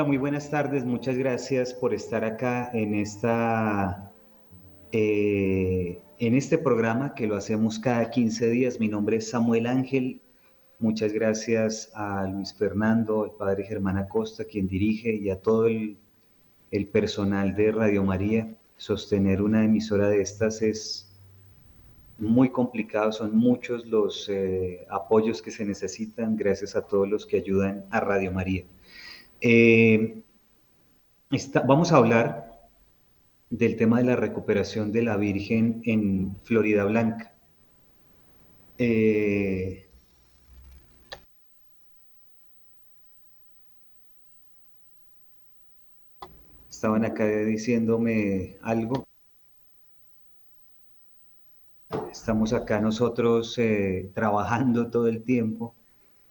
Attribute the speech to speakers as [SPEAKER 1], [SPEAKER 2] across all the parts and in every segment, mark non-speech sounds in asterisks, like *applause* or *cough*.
[SPEAKER 1] Hola, muy buenas tardes. Muchas gracias por estar acá en esta eh, en este programa que lo hacemos cada 15 días. Mi nombre es Samuel Ángel. Muchas gracias a Luis Fernando, el padre Germán Acosta, quien dirige, y a todo el, personal de Radio María. Sostener una emisora de estas es muy complicado, son muchos los eh, apoyos que se necesitan, gracias a todos los que ayudan a Radio María. Eh, vamos a hablar del tema de la recuperación de la Virgen en Florida Blanca. Eh, estaban acá diciéndome algo. Estamos acá nosotros eh, trabajando todo el tiempo.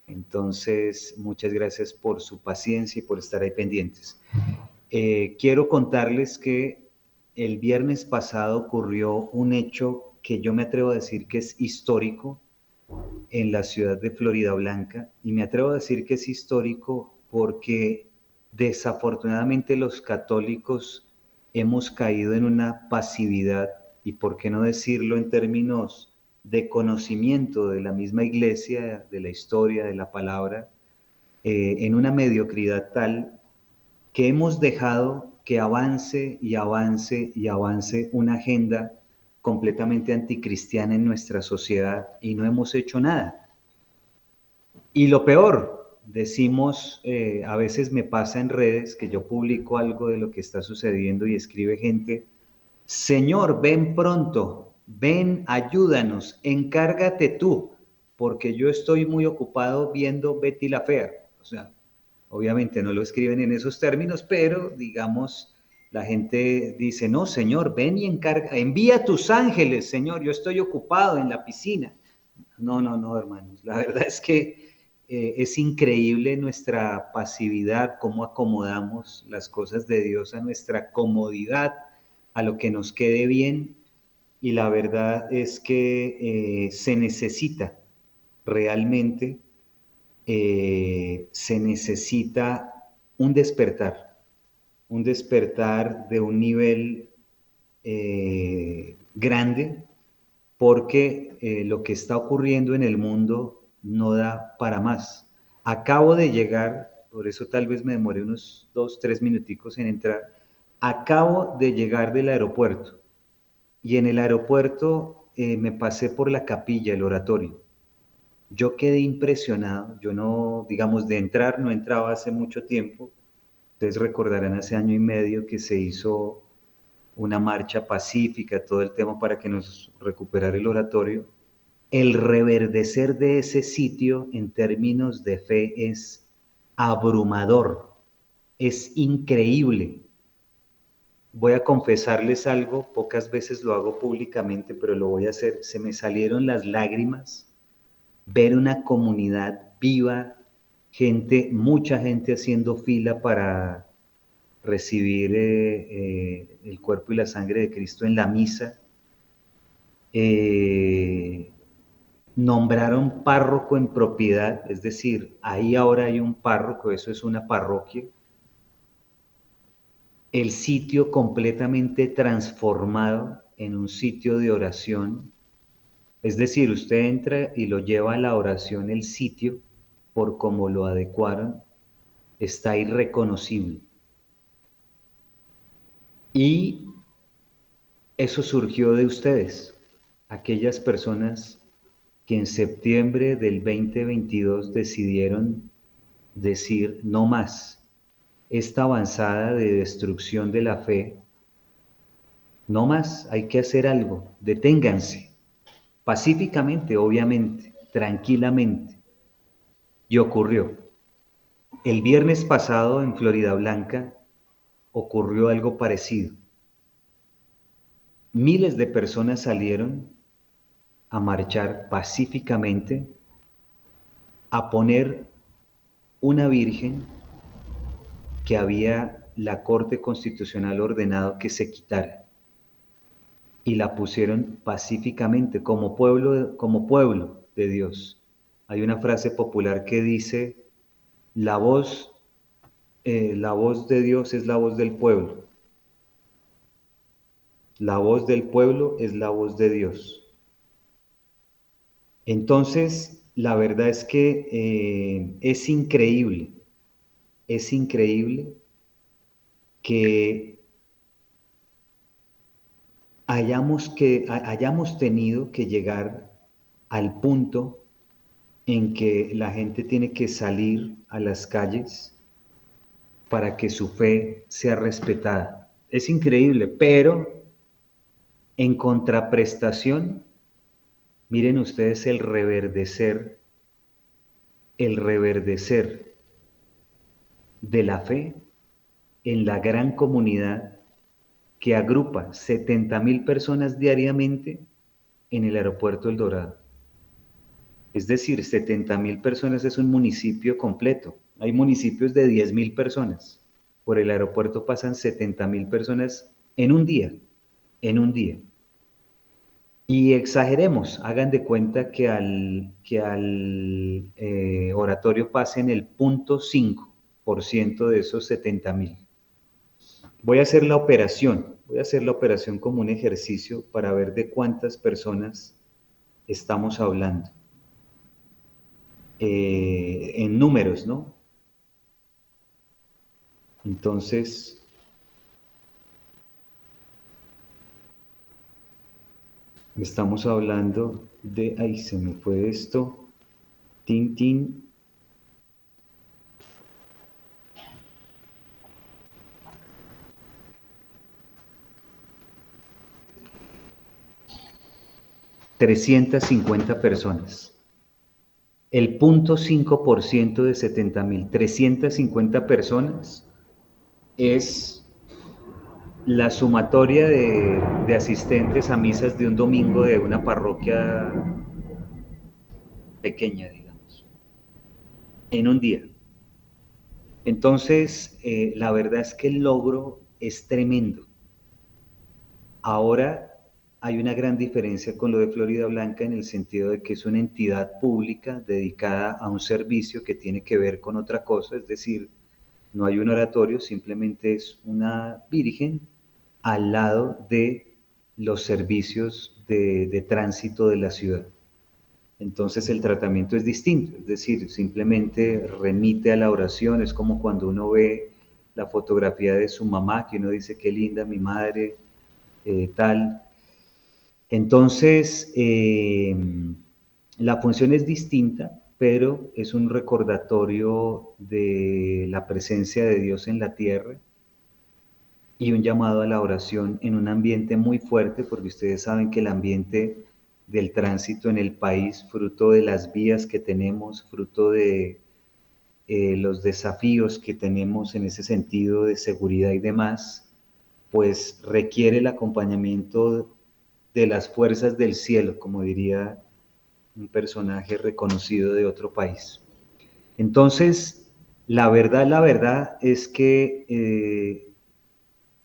[SPEAKER 1] Entonces, muchas gracias por su paciencia y por estar ahí pendientes. Eh, quiero contarles que el viernes pasado ocurrió un hecho que yo me atrevo a decir que es histórico en la ciudad de Florida Blanca y me atrevo a decir que es histórico porque desafortunadamente los católicos hemos caído en una pasividad y por qué no decirlo en términos de conocimiento de la misma iglesia, de la historia, de la palabra, eh, en una mediocridad tal que hemos dejado que avance y avance y avance una agenda completamente anticristiana en nuestra sociedad y no hemos hecho nada. Y lo peor, decimos, eh, a veces me pasa en redes que yo publico algo de lo que está sucediendo y escribe gente, Señor, ven pronto, ven, ayúdanos, encárgate tú, porque yo estoy muy ocupado viendo Betty la Fea. O sea, obviamente no lo escriben en esos términos, pero digamos, la gente dice, no, Señor, ven y encarga, envía tus ángeles, Señor, yo estoy ocupado en la piscina. No, no, no, hermanos, la verdad es que eh, es increíble nuestra pasividad, cómo acomodamos las cosas de Dios a nuestra comodidad, a lo que nos quede bien. Y la verdad es que eh, se necesita realmente, eh, se necesita un despertar, un despertar de un nivel grande, porque lo que está ocurriendo en el mundo no da para más. Acabo de llegar, por eso tal vez me demoré unos dos, tres minuticos en entrar. Acabo de llegar del aeropuerto y en el aeropuerto eh, me pasé por la capilla, el oratorio. Yo quedé impresionado, yo no, digamos, de entrar, no entraba hace mucho tiempo. Ustedes recordarán hace año y medio que se hizo una marcha pacífica, todo el tema para que nos recuperara el oratorio el reverdecer de ese sitio en términos de fe es abrumador, es increíble. Voy a confesarles algo, pocas veces lo hago públicamente, pero lo voy a hacer. Se me salieron las lágrimas ver una comunidad viva, gente, mucha gente haciendo fila para recibir eh, eh, el cuerpo y la sangre de Cristo en la misa. Eh, nombraron párroco en propiedad, es decir, ahí ahora hay un párroco, eso es una parroquia. El sitio completamente transformado en un sitio de oración. Es decir, usted entra y lo lleva a la oración el sitio por como lo adecuaron, está irreconocible. Y eso surgió de ustedes, aquellas personas que en septiembre del 2022 decidieron decir no más. Esta avanzada de destrucción de la fe, no más, hay que hacer algo, deténganse, pacíficamente, obviamente, tranquilamente. Y ocurrió. El viernes pasado en Florida Blanca ocurrió algo parecido. Miles de personas salieron a marchar pacíficamente, a poner una virgen que había la Corte Constitucional ordenado que se quitara. Y la pusieron pacíficamente como pueblo, como pueblo de Dios. Hay una frase popular que dice, la voz, eh, la voz de Dios es la voz del pueblo. La voz del pueblo es la voz de Dios. Entonces, la verdad es que eh, es increíble, es increíble que hayamos, que hayamos tenido que llegar al punto en que la gente tiene que salir a las calles para que su fe sea respetada. Es increíble, pero en contraprestación Miren ustedes el reverdecer, el reverdecer de la fe en la gran comunidad que agrupa 70 mil personas diariamente en el aeropuerto El Dorado. Es decir, 70 mil personas es un municipio completo. Hay municipios de 10 mil personas. Por el aeropuerto pasan 70 mil personas en un día, en un día. Y exageremos, hagan de cuenta que al, que al eh, oratorio pasen el punto 5% de esos 70 mil. Voy a hacer la operación, voy a hacer la operación como un ejercicio para ver de cuántas personas estamos hablando. Eh, en números, ¿no? Entonces, estamos hablando de, ahí se me fue esto, tin, ...350 personas el punto 5% de 70 mil, 350 personas, es la sumatoria de, de, asistentes a misas de un domingo de una parroquia pequeña, digamos, en un día. Entonces, eh, la verdad es que el logro es tremendo. Ahora hay una gran diferencia con lo de Florida Blanca en el sentido de que es una entidad pública dedicada a un servicio que tiene que ver con otra cosa, es decir, no hay un oratorio, simplemente es una virgen al lado de los servicios de, tránsito de la ciudad. Entonces el tratamiento es distinto, es decir, simplemente remite a la oración, es como cuando uno ve la fotografía de su mamá, que uno dice, qué linda mi madre, eh, tal, entonces, eh, la función es distinta, pero es un recordatorio de la presencia de Dios en la tierra y un llamado a la oración en un ambiente muy fuerte, porque ustedes saben que el ambiente del tránsito en el país, fruto de las vías que tenemos, fruto de eh, los desafíos que tenemos en ese sentido de seguridad y demás, pues requiere el acompañamiento de las fuerzas del cielo, como diría un personaje reconocido de otro país. Entonces, la verdad, la verdad es que eh,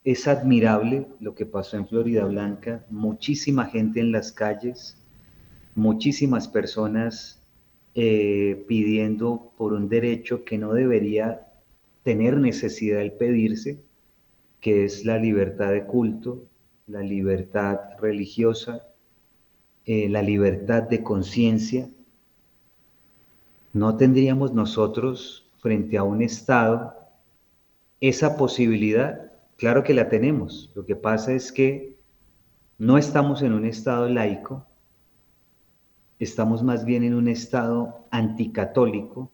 [SPEAKER 1] es admirable lo que pasó en Florida Blanca, muchísima gente en las calles, muchísimas personas eh, pidiendo por un derecho que no debería tener necesidad de pedirse, que es la libertad de culto, la libertad religiosa, eh, la libertad de conciencia, no tendríamos nosotros frente a un Estado esa posibilidad. Claro que la tenemos. Lo que pasa es que no estamos en un Estado laico, estamos más bien en un Estado anticatólico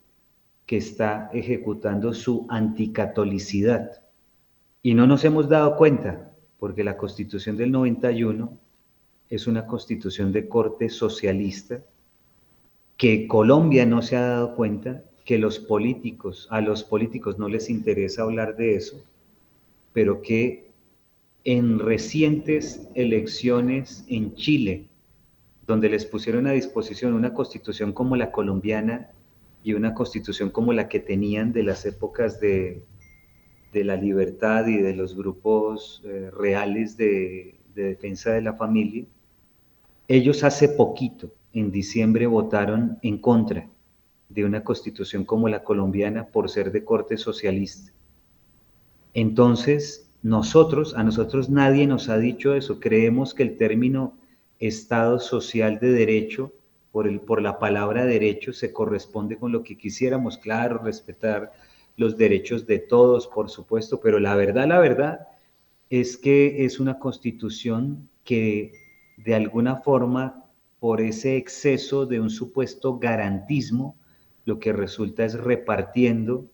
[SPEAKER 1] que está ejecutando su anticatolicidad. Y no nos hemos dado cuenta porque la constitución del 91 es una constitución de corte socialista que Colombia no se ha dado cuenta que los políticos, a los políticos no les interesa hablar de eso, pero que en recientes elecciones en Chile, donde les pusieron a disposición una constitución como la colombiana y una constitución como la que tenían de las épocas de de la libertad y de los grupos eh, reales de, defensa de la familia, ellos hace poquito, en diciembre, votaron en contra de una constitución como la colombiana por ser de corte socialista. Entonces, nosotros, a nosotros nadie nos ha dicho eso. Creemos que el término Estado social de derecho, por, el, por la palabra derecho, se corresponde con lo que quisiéramos, claro, respetar los derechos de todos, por supuesto, pero la verdad, la verdad es que es una constitución que de alguna forma, por ese exceso de un supuesto garantismo, lo que resulta es repartiendo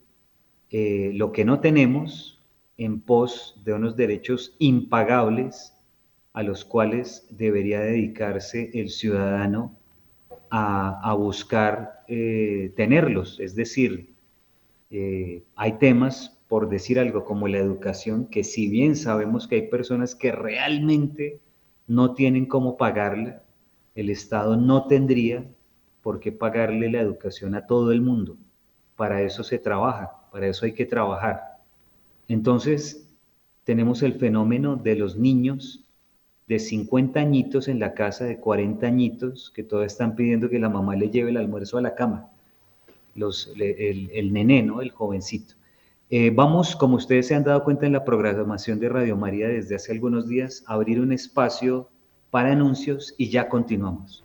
[SPEAKER 1] eh, lo que no tenemos en pos de unos derechos impagables a los cuales debería dedicarse el ciudadano a, buscar eh, tenerlos. Es decir, eh, hay temas, por decir algo, como la educación, que si bien sabemos que hay personas que realmente no tienen cómo pagarla, el Estado no tendría por qué pagarle la educación a todo el mundo. Para eso se trabaja, para eso hay que trabajar. Entonces, tenemos el fenómeno de los niños de 50 añitos en la casa de 40 añitos que todos están pidiendo que la mamá le lleve el almuerzo a la cama. El, el nené, ¿no? El jovencito. Eh, vamos, como ustedes se han dado cuenta en la programación de Radio María desde hace algunos días, a abrir un espacio para anuncios y ya continuamos.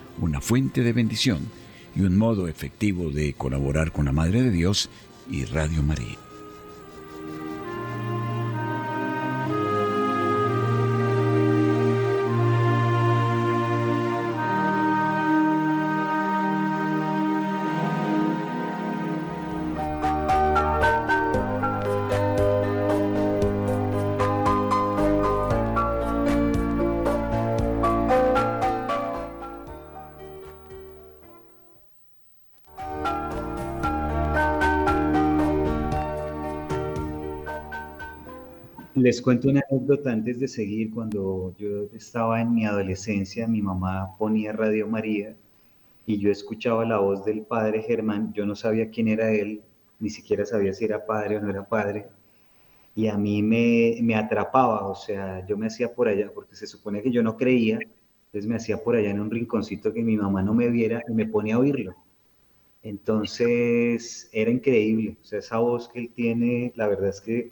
[SPEAKER 2] una fuente de bendición y un modo efectivo de colaborar con la Madre de Dios y Radio María.
[SPEAKER 1] Cuento una anécdota antes de seguir. Cuando yo estaba en mi adolescencia, mi mamá ponía Radio María y yo escuchaba la voz del padre Germán. Yo no sabía quién era él, ni siquiera sabía si era padre o no era padre. Y a mí me, me atrapaba, o sea, yo me hacía por allá, porque se supone que yo no creía, entonces me hacía por allá en un rinconcito que mi mamá no me viera y me ponía a oírlo. Entonces era increíble, o sea, esa voz que él tiene, la verdad es que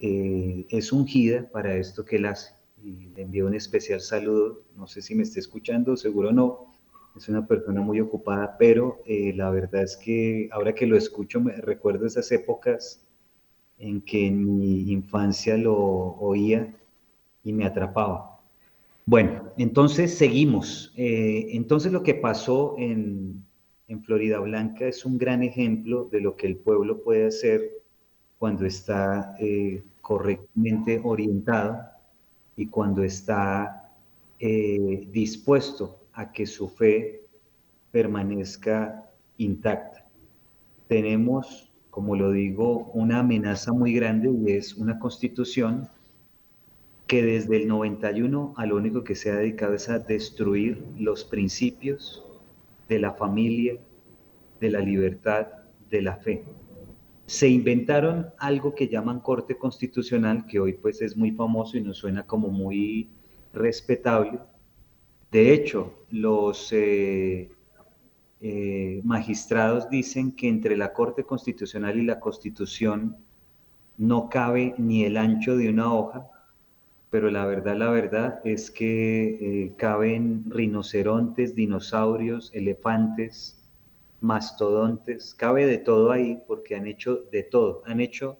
[SPEAKER 1] eh, es ungida para esto que él hace. Le envío un especial saludo, no sé si me está escuchando, seguro no, es una persona muy ocupada, pero eh, la verdad es que ahora que lo escucho me recuerdo esas épocas en que en mi infancia lo oía y me atrapaba. Bueno, entonces seguimos. Eh, entonces lo que pasó en, en Florida Blanca es un gran ejemplo de lo que el pueblo puede hacer cuando está eh, correctamente orientado y cuando está eh, dispuesto a que su fe permanezca intacta. Tenemos, como lo digo, una amenaza muy grande y es una constitución que desde el 91 a lo único que se ha dedicado es a destruir los principios de la familia, de la libertad, de la fe se inventaron algo que llaman Corte Constitucional, que hoy pues es muy famoso y nos suena como muy respetable. De hecho, los eh, eh, magistrados dicen que entre la Corte Constitucional y la Constitución no cabe ni el ancho de una hoja, pero la verdad, la verdad es que eh, caben rinocerontes, dinosaurios, elefantes, mastodontes, cabe de todo ahí porque han hecho de todo, han hecho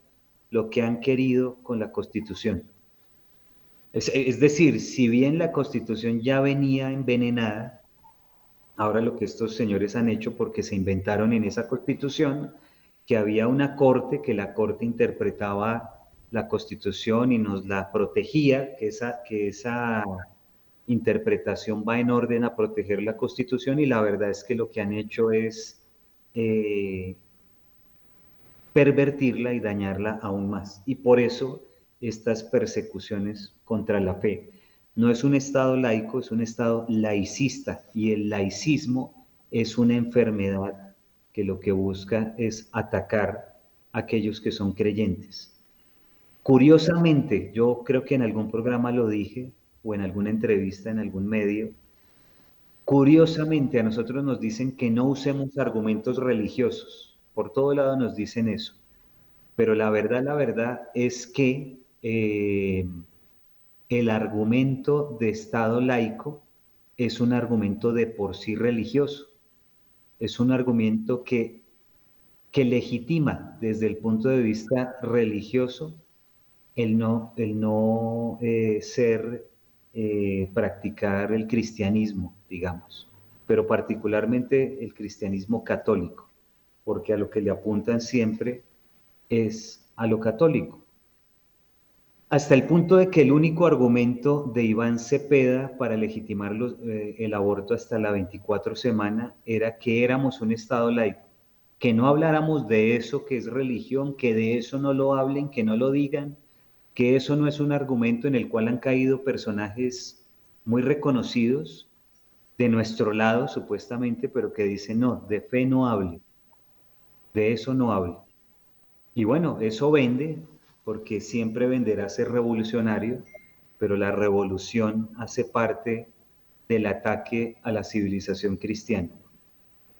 [SPEAKER 1] lo que han querido con la constitución. Es, decir, si bien la constitución ya venía envenenada, ahora lo que estos señores han hecho porque se inventaron en esa constitución que había una corte, que la corte interpretaba la constitución y nos la protegía, que esa, que esa interpretación va en orden a proteger la Constitución y la verdad es que lo que han hecho es eh, pervertirla y dañarla aún más. Y por eso estas persecuciones contra la fe. No es un Estado laico, es un Estado laicista y el laicismo es una enfermedad que lo que busca es atacar a aquellos que son creyentes. Curiosamente, yo creo que en algún programa lo dije, o en alguna entrevista en algún medio, Curiosamente, a nosotros nos dicen que no usemos argumentos religiosos. Por todo lado nos dicen eso. Pero la verdad, la verdad es que eh, el argumento de Estado laico es un argumento de por sí religioso. Es un argumento que, que legitima desde el punto de vista religioso el no, el no eh, ser, eh, practicar el cristianismo, digamos, pero particularmente el cristianismo católico, porque a lo que le apuntan siempre es a lo católico. Hasta el punto de que el único argumento de Iván Cepeda para legitimar eh, el aborto hasta la 24 semana era que éramos un Estado laico, que no habláramos de eso que es religión, que de eso no lo hablen, que no lo digan, que eso no es un argumento en el cual han caído personajes muy reconocidos de nuestro lado, supuestamente, pero que dicen, no, de fe no hable, de eso no hable. Y bueno, eso vende, porque siempre venderá ser revolucionario, pero la revolución hace parte del ataque a la civilización cristiana.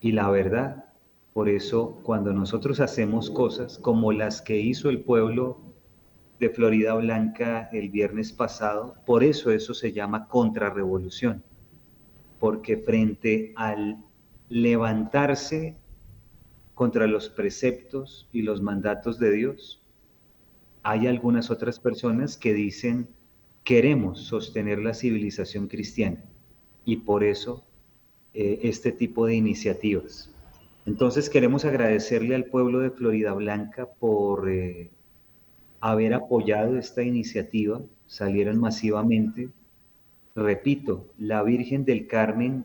[SPEAKER 1] Y la verdad, por eso cuando nosotros hacemos cosas como las que hizo el pueblo de Florida Blanca el viernes pasado. Por eso eso se llama contrarrevolución, porque frente al levantarse contra los preceptos y los mandatos de Dios, hay algunas otras personas que dicen queremos sostener la civilización cristiana y por eso eh, este tipo de iniciativas. Entonces queremos agradecerle al pueblo de Florida Blanca por eh, haber apoyado esta iniciativa, salieron masivamente. Repito, la Virgen del Carmen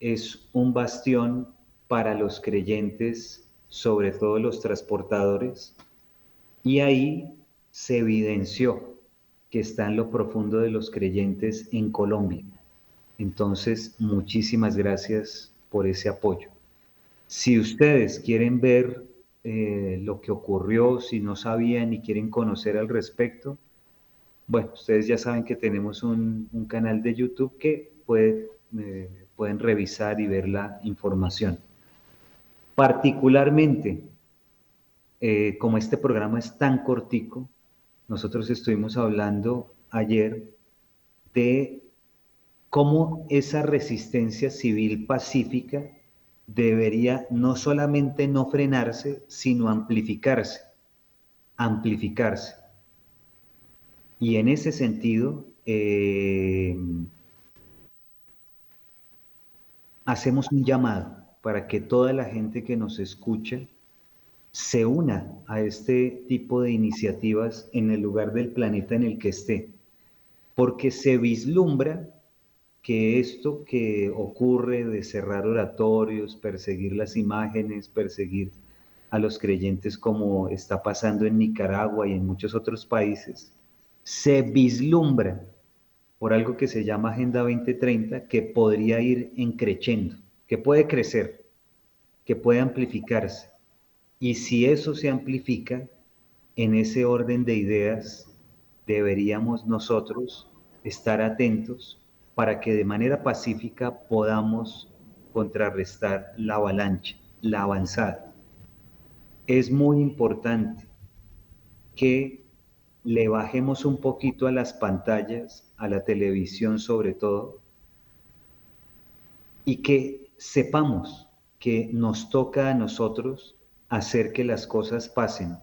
[SPEAKER 1] es un bastión para los creyentes, sobre todo los transportadores, y ahí se evidenció que está en lo profundo de los creyentes en Colombia. Entonces, muchísimas gracias por ese apoyo. Si ustedes quieren ver eh, lo que ocurrió, si no sabían y quieren conocer al respecto, bueno, ustedes ya saben que tenemos un, canal de YouTube que eh, pueden revisar y ver la información. Particularmente, eh, como este programa es tan cortico, nosotros estuvimos hablando ayer de cómo esa resistencia civil pacífica debería no solamente no frenarse, sino amplificarse, amplificarse. Y en ese sentido, eh, hacemos un llamado para que toda la gente que nos escucha se una a este tipo de iniciativas en el lugar del planeta en el que esté, porque se vislumbra que esto que ocurre de cerrar oratorios, perseguir las imágenes, perseguir a los creyentes como está pasando en Nicaragua y en muchos otros países, se vislumbra por algo que se llama Agenda 2030 que podría ir encreciendo, que puede crecer, que puede amplificarse. Y si eso se amplifica, en ese orden de ideas deberíamos nosotros estar atentos para que de manera pacífica podamos contrarrestar la avalancha, la avanzada. Es muy importante que le bajemos un poquito a las pantallas, a la televisión sobre todo, y que sepamos que nos toca a nosotros hacer que las cosas pasen.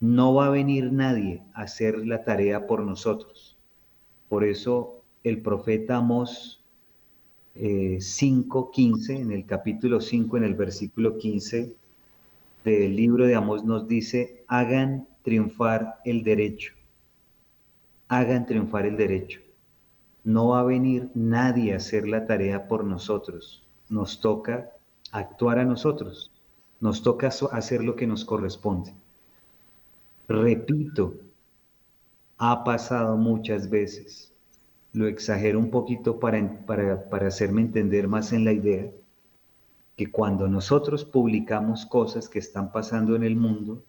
[SPEAKER 1] No va a venir nadie a hacer la tarea por nosotros. Por eso el profeta 5.15, eh, en el capítulo 5, en el versículo 15 del libro de Amós nos dice, hagan triunfar el derecho, hagan triunfar el derecho. No va a venir nadie a hacer la tarea por nosotros, nos toca actuar a nosotros, nos toca hacer lo que nos corresponde. Repito, ha pasado muchas veces lo exagero un poquito para, para, hacerme entender más en la idea, que cuando nosotros publicamos cosas que están pasando en el mundo,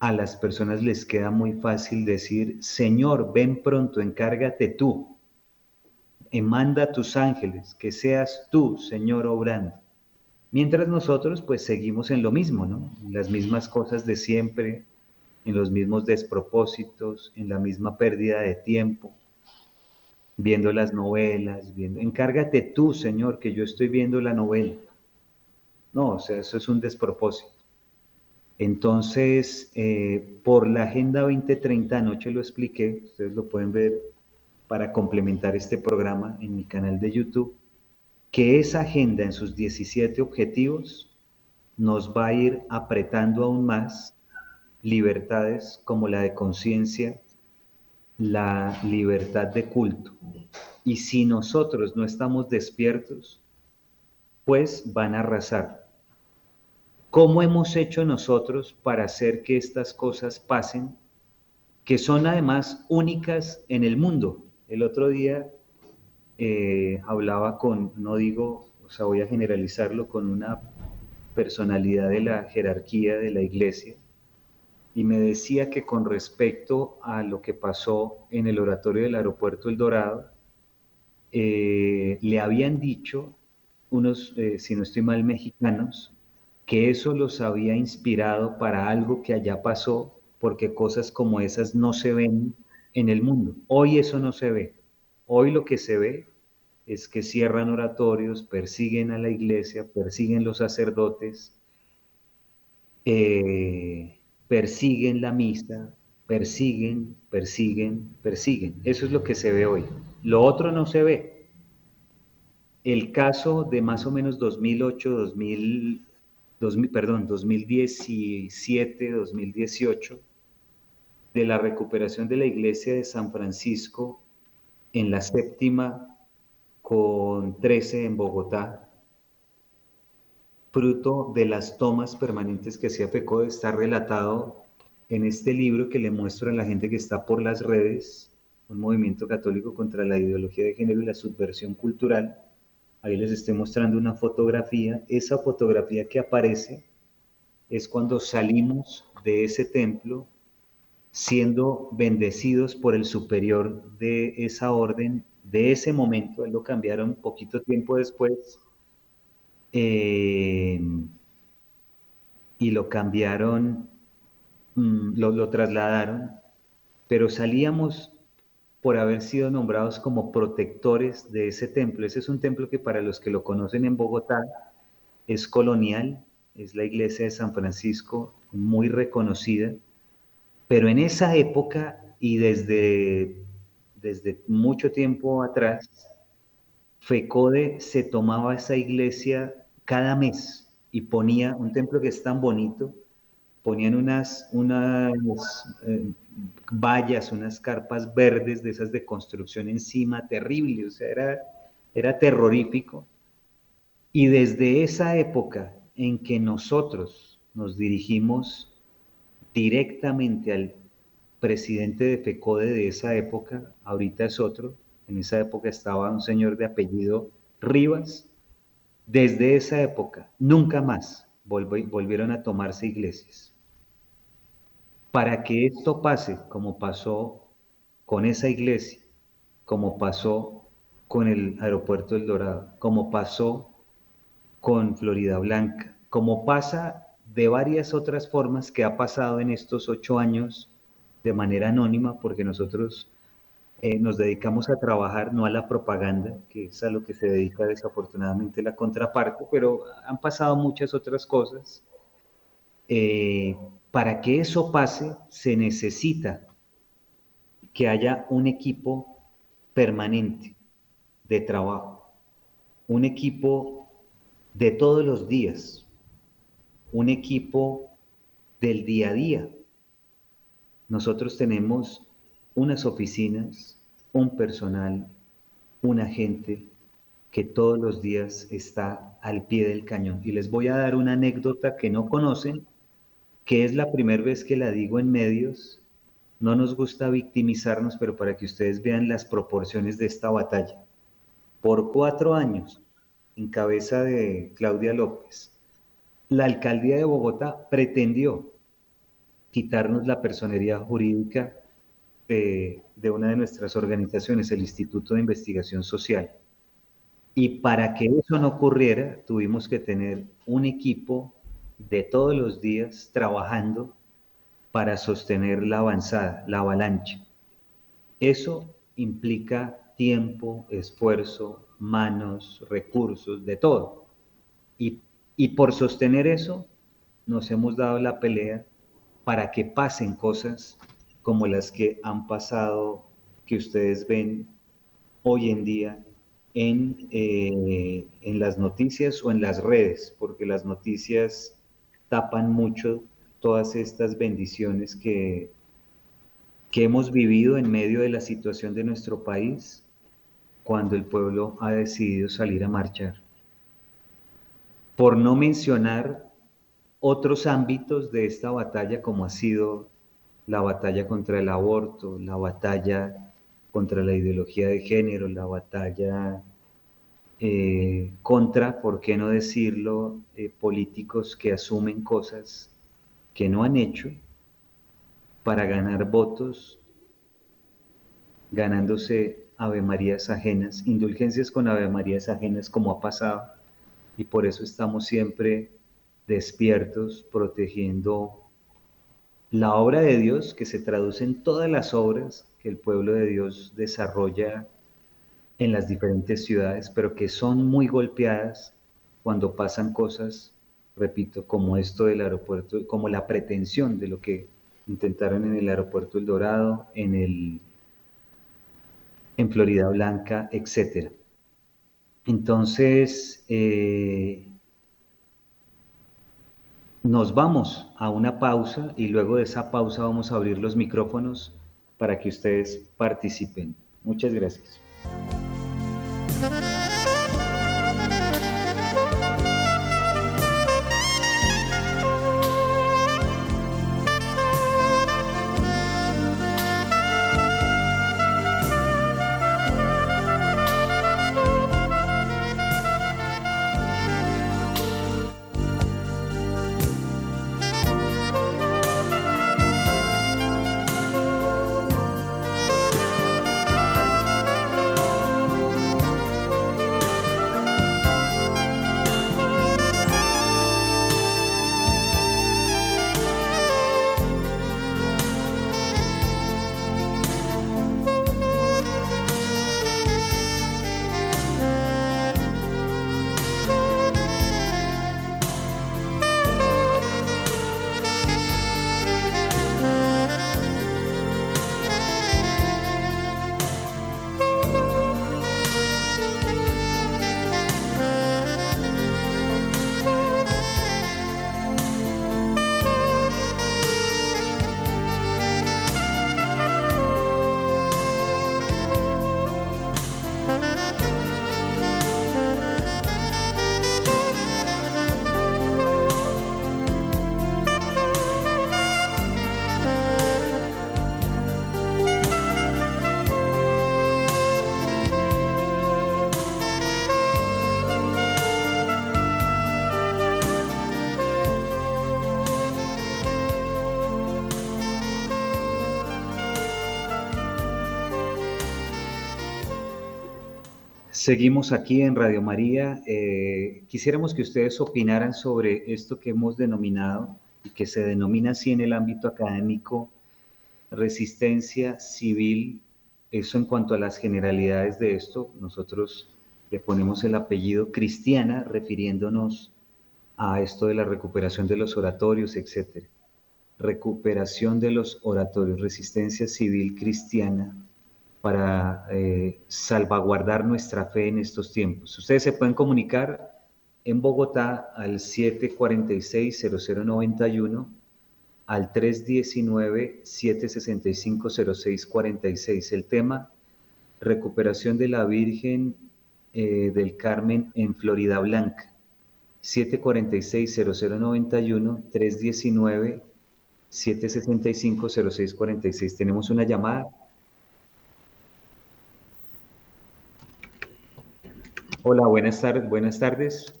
[SPEAKER 1] a las personas les queda muy fácil decir, Señor, ven pronto, encárgate tú. manda a tus ángeles, que seas tú, Señor, obrando. Mientras nosotros pues seguimos en lo mismo, ¿no? En las mismas cosas de siempre, en los mismos despropósitos, en la misma pérdida de tiempo, viendo las novelas, viendo, encárgate tú, Señor, que yo estoy viendo la novela. No, o sea, eso es un despropósito. Entonces, eh, por la Agenda 2030, anoche lo expliqué, ustedes lo pueden ver para complementar este programa en mi canal de YouTube, que esa agenda en sus 17 objetivos nos va a ir apretando aún más libertades como la de conciencia, la libertad de culto. Y si nosotros no estamos despiertos, pues van a arrasar. ¿Cómo hemos hecho nosotros para hacer que estas cosas pasen, que son además únicas en el mundo? El otro día eh, hablaba con, no digo, o sea, voy a generalizarlo, con una personalidad de la jerarquía de la iglesia, y me decía que con respecto a lo que pasó en el oratorio del aeropuerto El Dorado, eh, le habían dicho unos, eh, si no estoy mal, mexicanos, que eso los había inspirado para algo que allá pasó, porque cosas como esas no se ven en el mundo. Hoy eso no se ve. Hoy lo que se ve es que cierran oratorios, persiguen a la iglesia, persiguen los sacerdotes. Eh, persiguen la misa, persiguen, persiguen, persiguen. Eso es lo que se ve hoy. Lo otro no se ve. El caso de más o menos 2008, 2000, 2000 perdón, 2017, 2018, de la recuperación de la iglesia de San Francisco en la séptima con 13 en Bogotá, fruto de las tomas permanentes que hacía FECODE, está relatado en este libro que le muestro a la gente que está por las redes, un movimiento católico contra la ideología de género y la subversión cultural. Ahí les estoy mostrando una fotografía. Esa fotografía que aparece es cuando salimos de ese templo siendo bendecidos por el superior de esa orden, de ese momento, él lo cambiaron poquito tiempo después, eh, y lo cambiaron, mm, lo, lo trasladaron, pero salíamos por haber sido nombrados como protectores de ese templo. Ese es un templo que para los que lo conocen en Bogotá es colonial, es la iglesia de San Francisco, muy reconocida, pero en esa época y desde, desde mucho tiempo atrás, FECODE se tomaba esa iglesia cada mes y ponía un templo que es tan bonito, ponían unas, unas eh, vallas, unas carpas verdes de esas de construcción encima, terrible, o sea, era, era terrorífico. Y desde esa época en que nosotros nos dirigimos directamente al presidente de FECODE de esa época, ahorita es otro, en esa época estaba un señor de apellido Rivas, desde esa época, nunca más volvieron a tomarse iglesias. Para que esto pase, como pasó con esa iglesia, como pasó con el aeropuerto del Dorado, como pasó con Florida Blanca, como pasa de varias otras formas que ha pasado en estos ocho años de manera anónima, porque nosotros eh, nos dedicamos a trabajar, no a la propaganda, que es a lo que se dedica desafortunadamente la contraparte, pero han pasado muchas otras cosas. Eh, para que eso pase, se necesita que haya un equipo permanente de trabajo, un equipo de todos los días, un equipo del día a día. Nosotros tenemos unas oficinas, un personal, una gente que todos los días está al pie del cañón. Y les voy a dar una anécdota que no conocen, que es la primera vez que la digo en medios. No nos gusta victimizarnos, pero para que ustedes vean las proporciones de esta batalla. Por cuatro años, en cabeza de Claudia López, la alcaldía de Bogotá pretendió quitarnos la personería jurídica de, una de nuestras organizaciones, el Instituto de Investigación Social. Y para que eso no ocurriera, tuvimos que tener un equipo de todos los días trabajando para sostener la avanzada, la avalancha. Eso implica tiempo, esfuerzo, manos, recursos, de todo. Y, y por sostener eso, nos hemos dado la pelea para que pasen cosas como las que han pasado, que ustedes ven hoy en día en, eh, en las noticias o en las redes, porque las noticias tapan mucho todas estas bendiciones que, que hemos vivido en medio de la situación de nuestro país cuando el pueblo ha decidido salir a marchar. Por no mencionar otros ámbitos de esta batalla como ha sido la batalla contra el aborto, la batalla contra la ideología de género, la batalla eh, contra, por qué no decirlo, eh, políticos que asumen cosas que no han hecho para ganar votos, ganándose Ave Marías ajenas, indulgencias con Ave Marías ajenas como ha pasado, y por eso estamos siempre despiertos, protegiendo la obra de Dios que se traduce en todas las obras que el pueblo de Dios desarrolla en las diferentes ciudades, pero que son muy golpeadas cuando pasan cosas, repito, como esto del aeropuerto, como la pretensión de lo que intentaron en el aeropuerto El Dorado, en el en Florida Blanca, etc. Entonces, eh, nos vamos a una pausa y luego de esa pausa vamos a abrir los micrófonos para que ustedes participen. Muchas gracias. Seguimos aquí en Radio María. Eh, quisiéramos que ustedes opinaran sobre esto que hemos denominado y que se denomina así en el ámbito académico resistencia civil. Eso en cuanto a las generalidades de esto, nosotros le ponemos el apellido cristiana refiriéndonos a esto de la recuperación de los oratorios, etc. Recuperación de los oratorios, resistencia civil cristiana para eh, salvaguardar nuestra fe en estos tiempos. Ustedes se pueden comunicar en Bogotá al 746-0091, al 319-765-0646. El tema, recuperación de la Virgen eh, del Carmen en Florida Blanca. 746-0091, 319-765-0646. Tenemos una llamada. Hola, buenas tardes. Buenas tardes.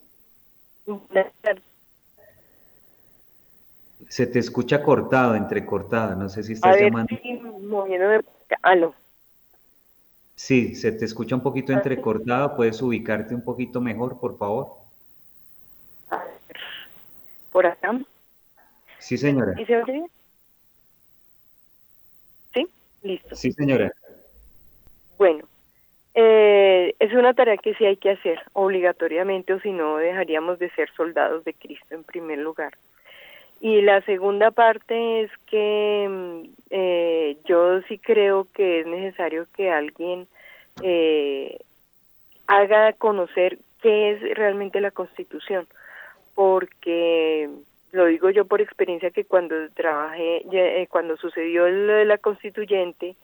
[SPEAKER 1] Se te escucha cortado, entrecortado. No sé si estás llamando.
[SPEAKER 3] Aló.
[SPEAKER 1] Sí, se te escucha un poquito entrecortado. ¿Puedes ubicarte un poquito mejor, por favor?
[SPEAKER 3] ¿Por acá?
[SPEAKER 1] Sí, señora.
[SPEAKER 3] ¿Y se oye ¿Sí? Listo.
[SPEAKER 1] Sí, señora.
[SPEAKER 3] Bueno, eh, es una tarea que sí hay que hacer obligatoriamente o si no dejaríamos de ser soldados de Cristo en primer lugar. Y la segunda parte es que mm, eh, yo sí creo que es necesario que alguien eh, haga conocer qué es realmente la Constitución, porque lo digo yo por experiencia que cuando trabajé, eh, cuando sucedió lo de la constituyente,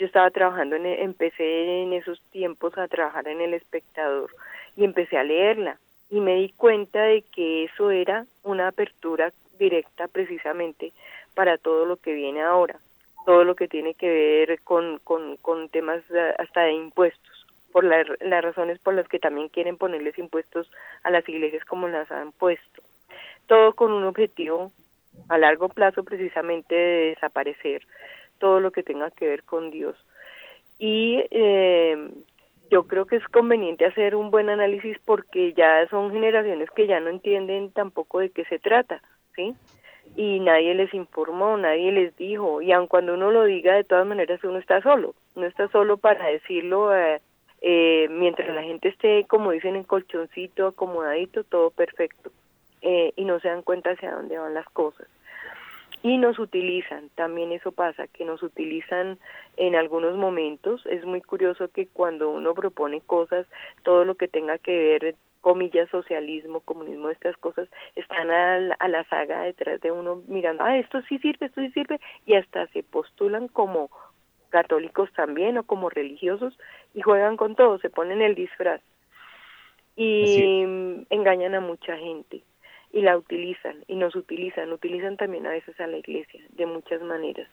[SPEAKER 3] yo estaba trabajando, en, empecé en esos tiempos a trabajar en El Espectador y empecé a leerla y me di cuenta de que eso era una apertura directa precisamente para todo lo que viene ahora, todo lo que tiene que ver con, con, con temas hasta de impuestos, por las razones por las que también quieren ponerles impuestos a las iglesias como las han puesto. Todo con un objetivo a largo plazo precisamente de desaparecer todo lo que tenga que ver con Dios. Y eh, yo creo que es conveniente hacer un buen análisis porque ya son generaciones que ya no entienden tampoco de qué se trata. ¿sí? Y nadie les informó, nadie les dijo, y aun cuando uno lo diga, de todas maneras uno está solo, no está solo para decirlo eh, eh, mientras la gente esté, como dicen, en colchoncito, acomodadito, todo perfecto, eh, y no se dan cuenta hacia dónde van las cosas. Y nos utilizan, también eso pasa, que nos utilizan en algunos momentos. Es muy curioso que cuando uno propone cosas, todo lo que tenga que ver comillas, socialismo, comunismo, estas cosas, están a la, saga detrás de uno mirando, ah, esto sí sirve, esto sí sirve, y hasta se postulan como católicos también o como religiosos y juegan con todo, se ponen el disfraz y engañan a mucha gente y la utilizan y nos utilizan, utilizan también a veces a la iglesia de muchas maneras.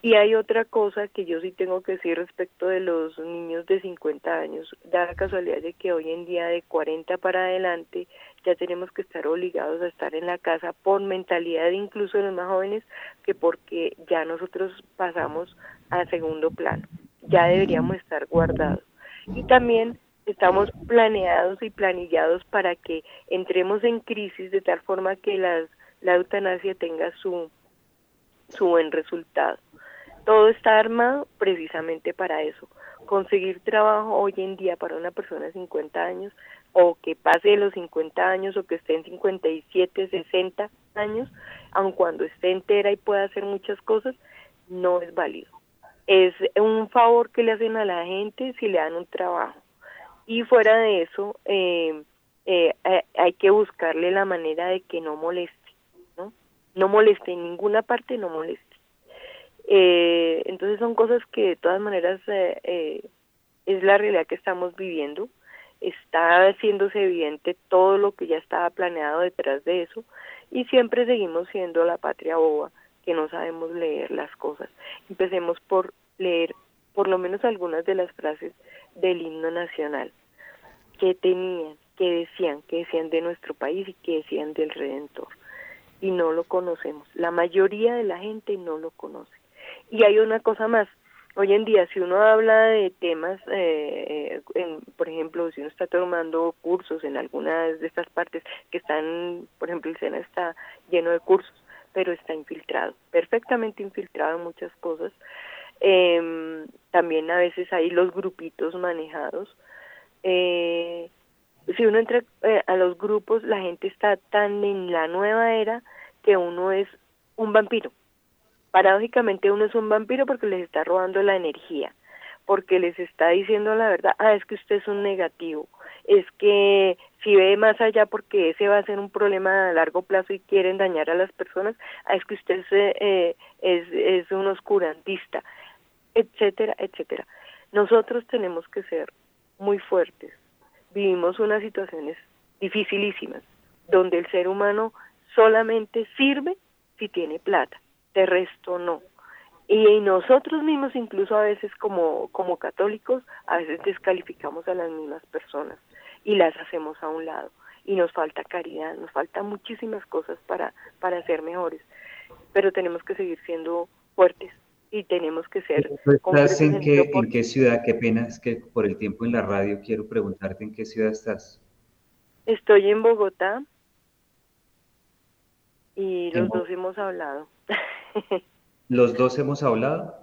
[SPEAKER 3] Y hay otra cosa que yo sí tengo que decir respecto de los niños de 50 años. Da la casualidad de que hoy en día de 40 para adelante ya tenemos que estar obligados a estar en la casa por mentalidad incluso de los más jóvenes que porque ya nosotros pasamos a segundo plano. Ya deberíamos estar guardados. Y también estamos planeados y planillados para que entremos en crisis de tal forma que las, la eutanasia tenga su, su buen resultado todo está armado precisamente para eso. Conseguir trabajo hoy en día para una persona de 50 años o que pase los 50 años o que esté en 57, 60 años, aun cuando esté entera y pueda hacer muchas cosas, no es válido. Es un favor que le hacen a la gente si le dan un trabajo. Y fuera de eso, eh, eh, hay que buscarle la manera de que no moleste, ¿no? No moleste en ninguna parte, no moleste. Eh, entonces son cosas que de todas maneras eh, eh, es la realidad que estamos viviendo. Está haciéndose evidente todo lo que ya estaba planeado detrás de eso y siempre seguimos siendo la patria boba que no sabemos leer las cosas. Empecemos por leer por lo menos algunas de las frases del himno nacional que tenían, que decían, que decían de nuestro país y que decían del Redentor. Y no lo conocemos. La mayoría de la gente no lo conoce. Y hay una cosa más, hoy en día si uno habla de temas, eh, en, por ejemplo, si uno está tomando cursos en algunas de estas partes que están, por ejemplo, el SENA está lleno de cursos, pero está infiltrado, perfectamente infiltrado en muchas cosas. Eh, también a veces hay los grupitos manejados. Eh, si uno entra eh, a los grupos, la gente está tan en la nueva era que uno es un vampiro paradójicamente uno es un vampiro porque les está robando la energía, porque les está diciendo la verdad, ah, es que usted es un negativo, es que si ve más allá porque ese va a ser un problema a largo plazo y quieren dañar a las personas, ah, es que usted es, eh, es, es un oscurantista, etcétera, etcétera. Nosotros tenemos que ser muy fuertes. Vivimos unas situaciones dificilísimas, donde el ser humano solamente sirve si tiene plata de resto no. Y nosotros mismos, incluso a veces como, como católicos, a veces descalificamos a las mismas personas y las hacemos a un lado. Y nos falta caridad, nos falta muchísimas cosas para, para ser mejores. Pero tenemos que seguir siendo fuertes, y tenemos que ser...
[SPEAKER 1] ¿Estás en qué, en qué ciudad? Qué pena, es que por el tiempo en la radio quiero preguntarte en qué ciudad estás.
[SPEAKER 3] Estoy en Bogotá y los dos hemos hablado. *laughs*
[SPEAKER 1] ¿Los dos hemos hablado?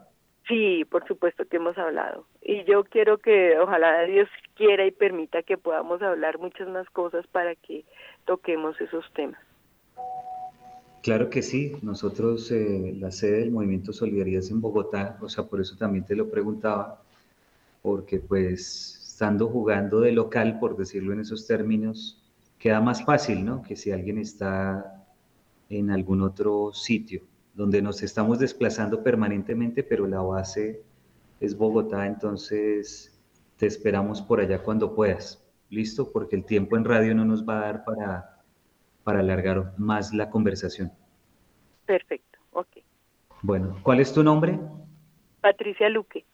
[SPEAKER 3] Sí, por supuesto que hemos hablado. Y yo quiero que ojalá Dios quiera y permita que podamos hablar muchas más cosas para que toquemos esos temas.
[SPEAKER 1] Claro que sí, nosotros, eh, la sede del Movimiento Solidaridad en Bogotá, o sea, por eso también te lo preguntaba, porque pues estando jugando de local, por decirlo en esos términos, queda más fácil, ¿no? Que si alguien está en algún otro sitio, donde nos estamos desplazando permanentemente, pero la base es Bogotá, entonces te esperamos por allá cuando puedas. ¿Listo? Porque el tiempo en radio no nos va a dar para para alargar más la conversación.
[SPEAKER 3] Perfecto, ok.
[SPEAKER 1] Bueno, ¿cuál es tu nombre?
[SPEAKER 3] Patricia Luque.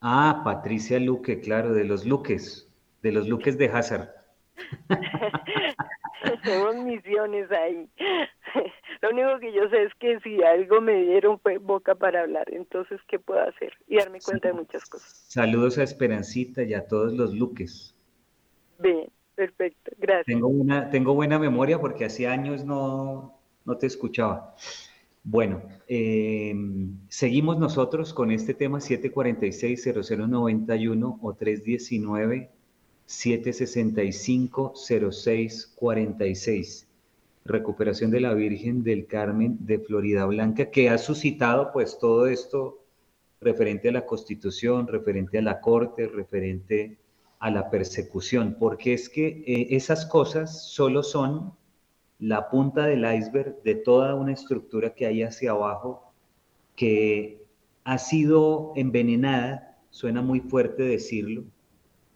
[SPEAKER 1] Ah, Patricia Luque, claro, de los Luques, de los Luques de Hazard. *laughs*
[SPEAKER 3] Tenemos misiones ahí. *laughs* Lo único que yo sé es que si algo me dieron fue boca para hablar, entonces, ¿qué puedo hacer? Y darme cuenta de muchas cosas.
[SPEAKER 1] Saludos a Esperancita y a todos los Luques.
[SPEAKER 3] Perfecto, gracias.
[SPEAKER 1] Tengo, una, tengo buena memoria porque hace años no, no te escuchaba. Bueno, eh, seguimos nosotros con este tema 746-0091 o 319-765-0646. Recuperación de la Virgen del Carmen de Florida Blanca, que ha suscitado pues todo esto referente a la Constitución, referente a la Corte, referente a la persecución, porque es que eh, esas cosas solo son la punta del iceberg de toda una estructura que hay hacia abajo que ha sido envenenada, suena muy fuerte decirlo,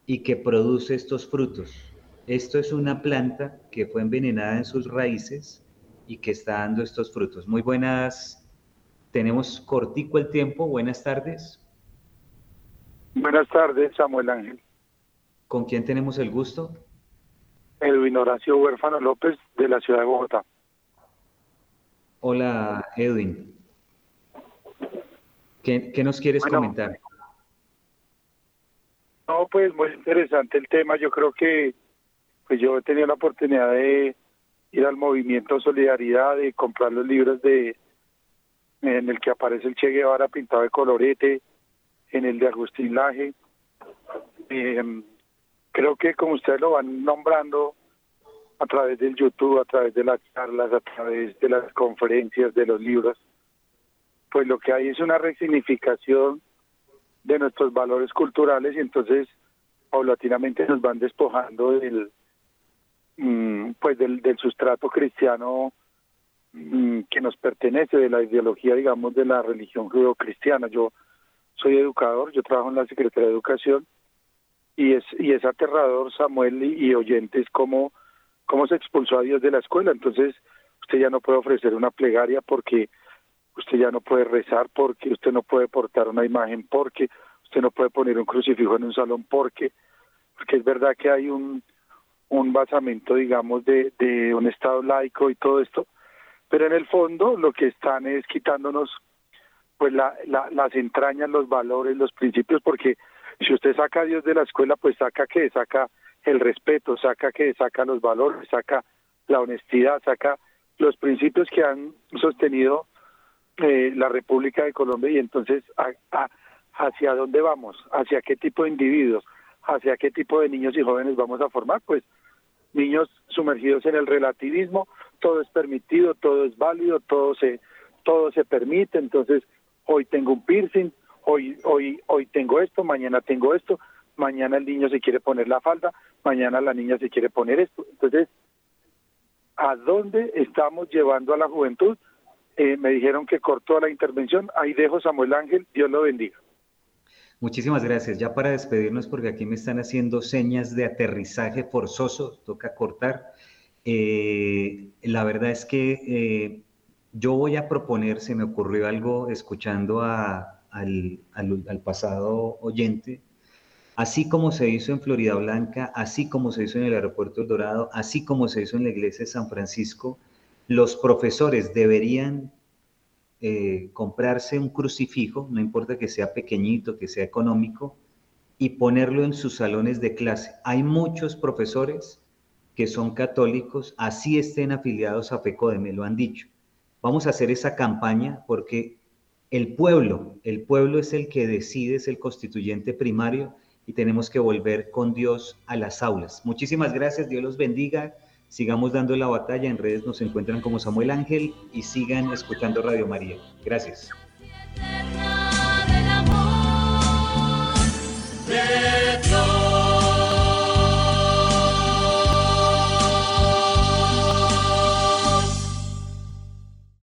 [SPEAKER 1] y que produce estos frutos. Esto es una planta que fue envenenada en sus raíces y que está dando estos frutos. Muy buenas, tenemos cortico el tiempo, buenas tardes.
[SPEAKER 4] Buenas tardes, Samuel Ángel.
[SPEAKER 1] ¿Con quién tenemos el gusto?
[SPEAKER 4] Edwin Horacio Huérfano López, de la ciudad de Bogotá.
[SPEAKER 1] Hola, Edwin. ¿Qué, nos quieres comentar?
[SPEAKER 4] No, pues muy interesante el tema. Yo creo que pues yo he tenido la oportunidad de ir al movimiento Solidaridad, de comprar los libros de en el que aparece el Che Guevara pintado de colorete, en el de Agustín Laje. Eh, creo que como ustedes lo van nombrando a través del YouTube, a través de las charlas, a través de las conferencias, de los libros, pues lo que hay es una resignificación de nuestros valores culturales y entonces paulatinamente nos van despojando del mm, pues del, sustrato cristiano mm, que nos pertenece de la ideología digamos de la religión judeocristiana. Yo soy educador yo trabajo en la Secretaría de Educación y es y es aterrador Samuel y, oyentes cómo cómo se expulsó a Dios de la escuela. Entonces usted ya no puede ofrecer una plegaria porque usted ya no puede rezar porque usted no puede portar una imagen porque usted no puede poner un crucifijo en un salón porque porque es verdad que hay un un basamento digamos de, de un estado laico y todo esto pero en el fondo lo que están es quitándonos pues la, la, las entrañas los valores los principios porque si usted saca a Dios de la escuela, pues saca que saca el respeto, saca que saca los valores, saca la honestidad, saca los principios que han sostenido eh, la República de Colombia y entonces hacia dónde vamos, hacia qué tipo de individuos, hacia qué tipo de niños y jóvenes vamos a formar, pues niños sumergidos en el relativismo, todo es permitido, todo es válido, todo se todo se permite, entonces hoy tengo un piercing, hoy, hoy, hoy tengo esto, mañana tengo esto, mañana el niño se quiere poner la falda, mañana la niña se quiere poner esto. Entonces, ¿a dónde estamos llevando a la juventud? Eh, me dijeron que cortó la intervención. Ahí dejo Samuel Ángel, Dios lo bendiga.
[SPEAKER 1] Muchísimas gracias. Ya para despedirnos, porque aquí me están haciendo señas de aterrizaje forzoso, toca cortar. Eh, la verdad es que eh, yo voy a proponer, se me ocurrió algo escuchando a, al, al, pasado oyente, así como se hizo en Florida Blanca, así como se hizo en el aeropuerto El Dorado, así como se hizo en la iglesia de San Francisco, los profesores deberían eh, comprarse un crucifijo, no importa que sea pequeñito, que sea económico, y ponerlo en sus salones de clase. Hay muchos profesores que son católicos, así estén afiliados a FECODE, me lo han dicho. Vamos a hacer esa campaña porque el pueblo, el pueblo es el que decide, es el constituyente primario y tenemos que volver con Dios a las aulas. Muchísimas gracias, Dios los bendiga. Sigamos dando la batalla, en redes nos encuentran como Samuel Ángel y sigan escuchando Radio María. Gracias.